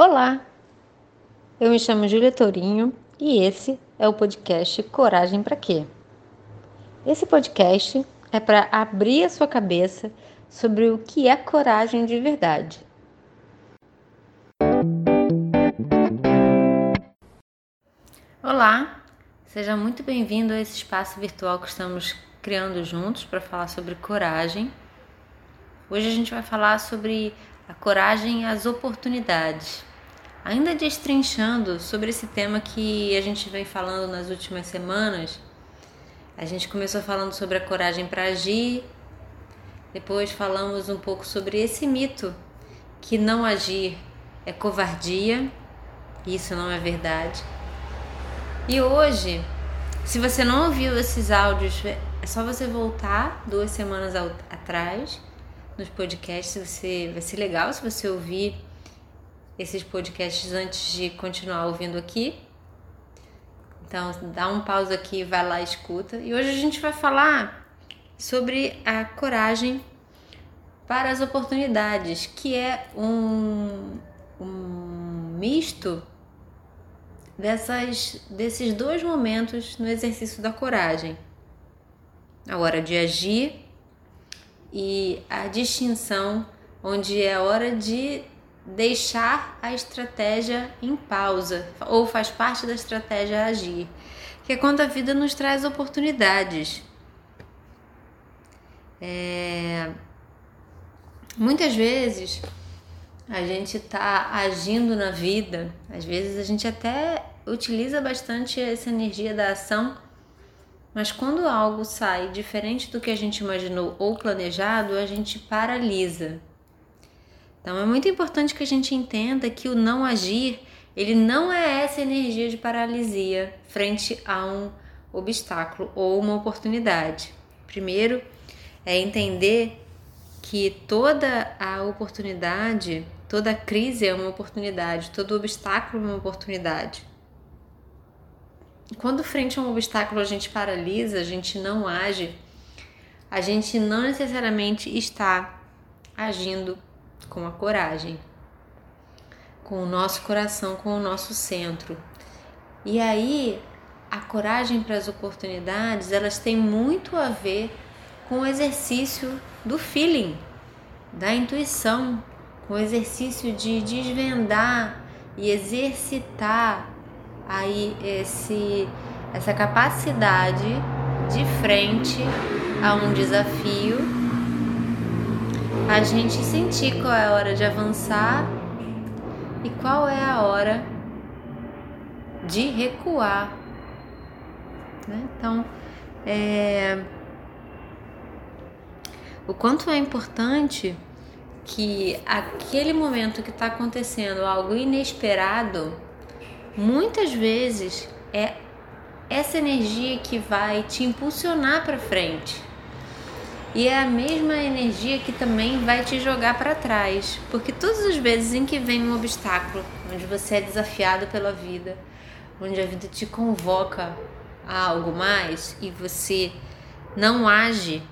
Olá, eu me chamo Júlia Tourinho e esse é o podcast Coragem para Quê? Esse podcast é para abrir a sua cabeça sobre o que é coragem de verdade. Olá, seja muito bem-vindo a esse espaço virtual que estamos criando juntos para falar sobre coragem. Hoje a gente vai falar sobre a coragem e as oportunidades. Ainda destrinchando sobre esse tema que a gente vem falando nas últimas semanas, a gente começou falando sobre a coragem para agir, depois falamos um pouco sobre esse mito que não agir é covardia, isso não é verdade. E hoje, se você não ouviu esses áudios, é só você voltar duas semanas atrás nos podcasts, você vai ser legal se você ouvir esses podcasts antes de continuar ouvindo aqui. Então, dá um pausa aqui, vai lá e escuta. E hoje a gente vai falar sobre a coragem para as oportunidades, que é um, um misto dessas, desses dois momentos no exercício da coragem: a hora de agir e a distinção, onde é hora de deixar a estratégia em pausa ou faz parte da estratégia agir, que é quando a vida nos traz oportunidades. É... Muitas vezes a gente está agindo na vida, às vezes a gente até utiliza bastante essa energia da ação, mas quando algo sai diferente do que a gente imaginou ou planejado, a gente paralisa. Então é muito importante que a gente entenda que o não agir, ele não é essa energia de paralisia frente a um obstáculo ou uma oportunidade. Primeiro é entender que toda a oportunidade, toda crise é uma oportunidade, todo obstáculo é uma oportunidade. Quando frente a um obstáculo a gente paralisa, a gente não age, a gente não necessariamente está agindo com a coragem, com o nosso coração, com o nosso centro. E aí, a coragem para as oportunidades, elas têm muito a ver com o exercício do feeling, da intuição, com o exercício de desvendar e exercitar aí esse essa capacidade de frente a um desafio a gente sentir qual é a hora de avançar e qual é a hora de recuar. Né? Então, é, o quanto é importante que aquele momento que está acontecendo algo inesperado, muitas vezes é essa energia que vai te impulsionar para frente. E é a mesma energia que também vai te jogar para trás, porque todas as vezes em que vem um obstáculo, onde você é desafiado pela vida, onde a vida te convoca a algo mais e você não age,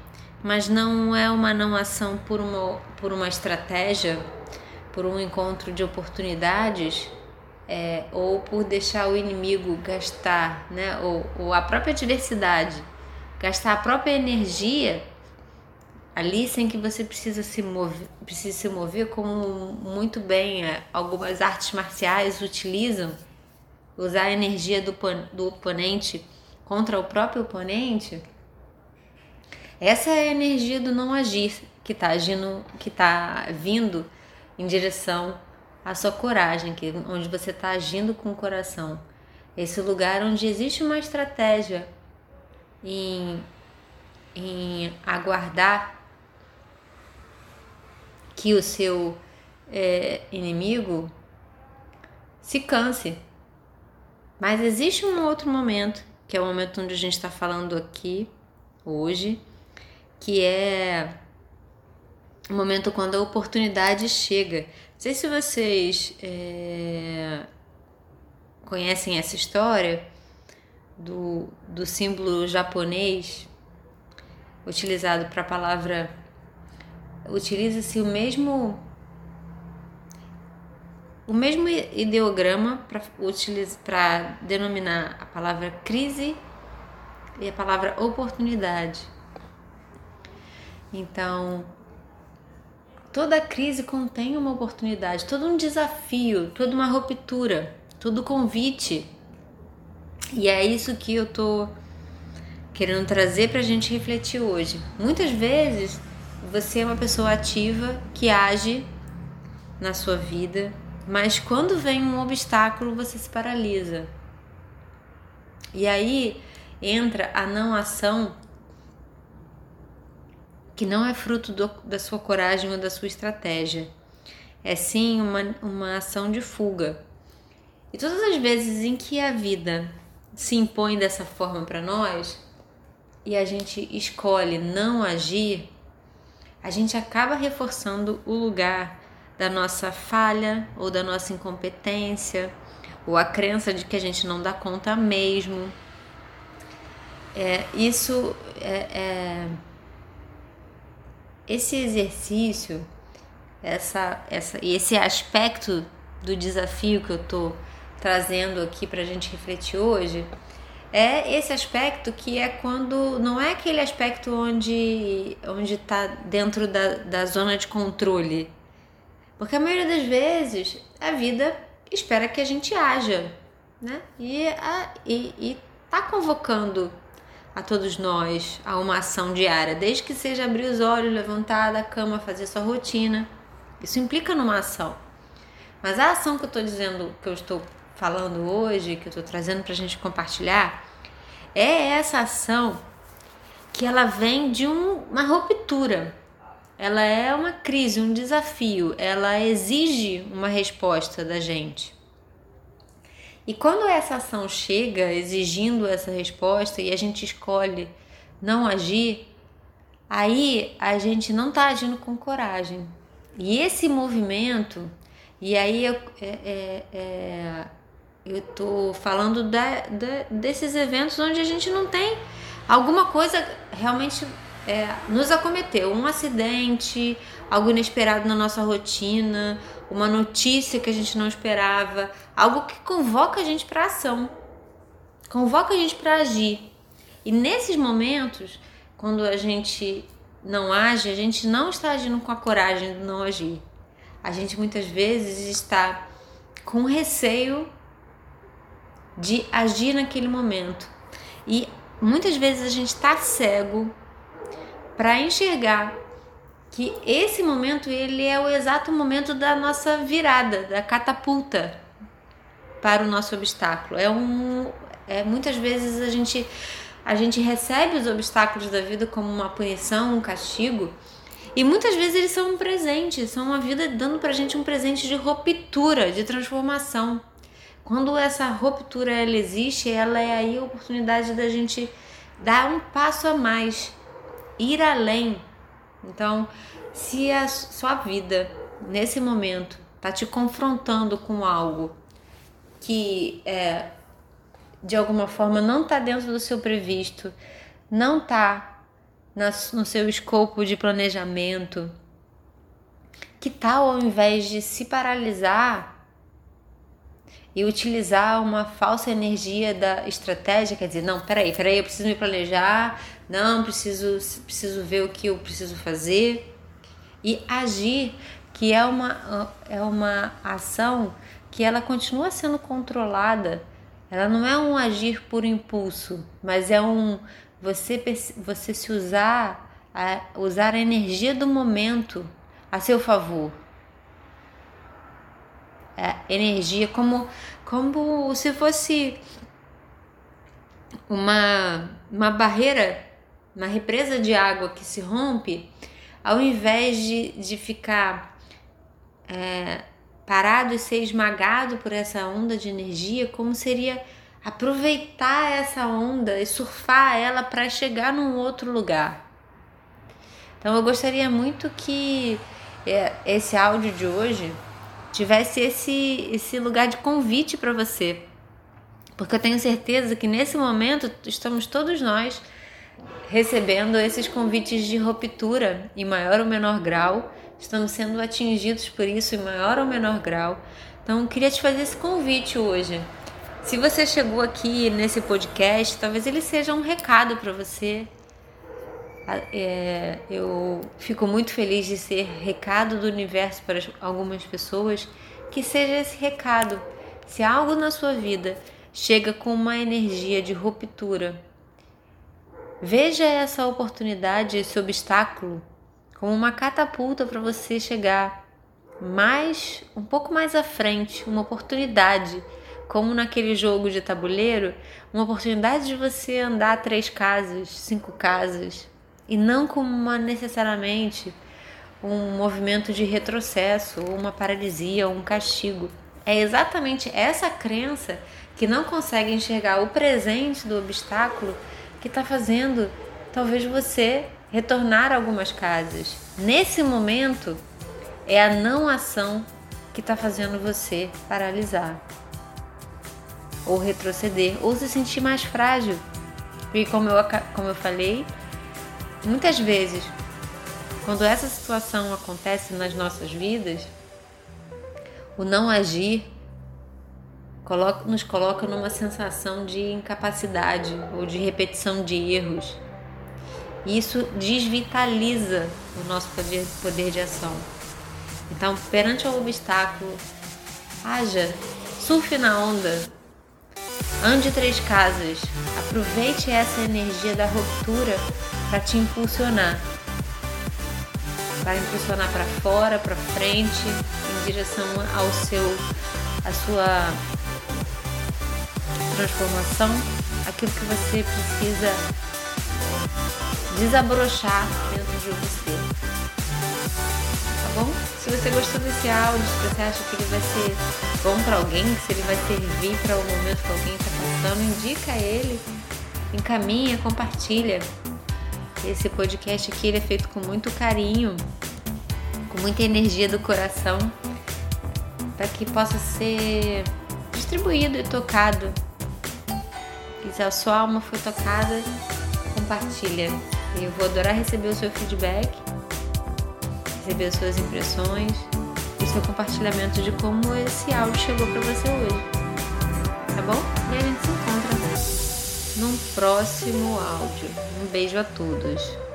mas não é uma não ação por uma, por uma estratégia, por um encontro de oportunidades, é, ou por deixar o inimigo gastar, né, ou, ou a própria adversidade, gastar a própria energia ali sem que você precisa se mover, precise se mover como muito bem é, algumas artes marciais utilizam, usar a energia do, do oponente contra o próprio oponente. Essa é a energia do não agir que está agindo, que está vindo em direção à sua coragem, que onde você está agindo com o coração. Esse lugar onde existe uma estratégia em, em aguardar que o seu é, inimigo se canse. Mas existe um outro momento, que é o momento onde a gente está falando aqui, hoje, que é o momento quando a oportunidade chega. Não sei se vocês é, conhecem essa história do, do símbolo japonês utilizado para a palavra. Utiliza-se o mesmo o mesmo ideograma para denominar a palavra crise e a palavra oportunidade. Então, toda crise contém uma oportunidade, todo um desafio, toda uma ruptura, todo convite. E é isso que eu tô querendo trazer para a gente refletir hoje. Muitas vezes você é uma pessoa ativa que age na sua vida, mas quando vem um obstáculo você se paralisa. E aí entra a não ação que não é fruto do, da sua coragem ou da sua estratégia. É sim uma, uma ação de fuga. E todas as vezes em que a vida se impõe dessa forma para nós e a gente escolhe não agir, a gente acaba reforçando o lugar da nossa falha ou da nossa incompetência ou a crença de que a gente não dá conta mesmo. É, isso é, é esse exercício, essa, essa, esse aspecto do desafio que eu estou trazendo aqui para a gente refletir hoje, é esse aspecto que é quando não é aquele aspecto onde onde está dentro da, da zona de controle, porque a maioria das vezes a vida espera que a gente haja, né? E, a, e, e tá convocando a todos nós a uma ação diária, desde que seja abrir os olhos, levantar da cama, fazer sua rotina. Isso implica numa ação. Mas a ação que eu estou dizendo, que eu estou falando hoje, que eu estou trazendo para a gente compartilhar, é essa ação que ela vem de um, uma ruptura. Ela é uma crise, um desafio, ela exige uma resposta da gente. E quando essa ação chega exigindo essa resposta e a gente escolhe não agir, aí a gente não está agindo com coragem. E esse movimento, e aí eu, é, é, é, eu tô falando desses eventos onde a gente não tem alguma coisa realmente é, nos acometeu, um acidente, algo inesperado na nossa rotina, uma notícia que a gente não esperava, algo que convoca a gente para ação, convoca a gente para agir. E nesses momentos, quando a gente não age, a gente não está agindo com a coragem de não agir. A gente muitas vezes está com receio de agir naquele momento. E muitas vezes a gente está cego para enxergar que esse momento ele é o exato momento da nossa virada, da catapulta para o nosso obstáculo. É um é muitas vezes a gente a gente recebe os obstáculos da vida como uma punição, um castigo, e muitas vezes eles são um presente, são uma vida dando pra gente um presente de ruptura, de transformação. Quando essa ruptura ela existe, ela é aí a oportunidade da gente dar um passo a mais, ir além, então, se a sua vida nesse momento está te confrontando com algo que é, de alguma forma não está dentro do seu previsto, não está no seu escopo de planejamento, que tal ao invés de se paralisar e utilizar uma falsa energia da estratégia, quer dizer, não, peraí, peraí, eu preciso me planejar, não, preciso, preciso ver o que eu preciso fazer e agir, que é uma, é uma ação que ela continua sendo controlada. Ela não é um agir por impulso, mas é um você você se usar a, usar a energia do momento a seu favor. Energia como como se fosse uma uma barreira uma represa de água que se rompe, ao invés de, de ficar é, parado e ser esmagado por essa onda de energia, como seria aproveitar essa onda e surfar ela para chegar num outro lugar. Então eu gostaria muito que é, esse áudio de hoje tivesse esse, esse lugar de convite para você. Porque eu tenho certeza que nesse momento estamos todos nós recebendo esses convites de ruptura em maior ou menor grau, estamos sendo atingidos por isso em maior ou menor grau, Então, queria te fazer esse convite hoje. Se você chegou aqui nesse podcast, talvez ele seja um recado para você. É, eu fico muito feliz de ser recado do universo para algumas pessoas, que seja esse recado. Se algo na sua vida chega com uma energia de ruptura, veja essa oportunidade, esse obstáculo, como uma catapulta para você chegar mais, um pouco mais à frente, uma oportunidade, como naquele jogo de tabuleiro, uma oportunidade de você andar três casas, cinco casas, e não como uma necessariamente um movimento de retrocesso, ou uma paralisia, ou um castigo. É exatamente essa crença que não consegue enxergar o presente do obstáculo que está fazendo talvez você retornar algumas casas. Nesse momento, é a não ação que está fazendo você paralisar, ou retroceder, ou se sentir mais frágil. E como eu, como eu falei, muitas vezes, quando essa situação acontece nas nossas vidas, o não agir nos coloca numa sensação de incapacidade ou de repetição de erros. E isso desvitaliza o nosso poder, de ação. Então, perante o obstáculo, haja, surfe na onda, ande três casas, aproveite essa energia da ruptura para te impulsionar. Para impulsionar para fora, para frente, em direção ao seu, a sua transformação, aquilo que você precisa desabrochar dentro de você. Tá bom? Se você gostou desse áudio, se você acha que ele vai ser bom para alguém, se ele vai servir para o momento que alguém está passando, indica ele, encaminha, compartilha. Esse podcast aqui ele é feito com muito carinho, com muita energia do coração, para que possa ser distribuído e tocado e se a sua alma foi tocada, compartilha. Eu vou adorar receber o seu feedback, receber as suas impressões e o seu compartilhamento de como esse áudio chegou para você hoje. Tá bom? E a gente se num próximo áudio. Um beijo a todos.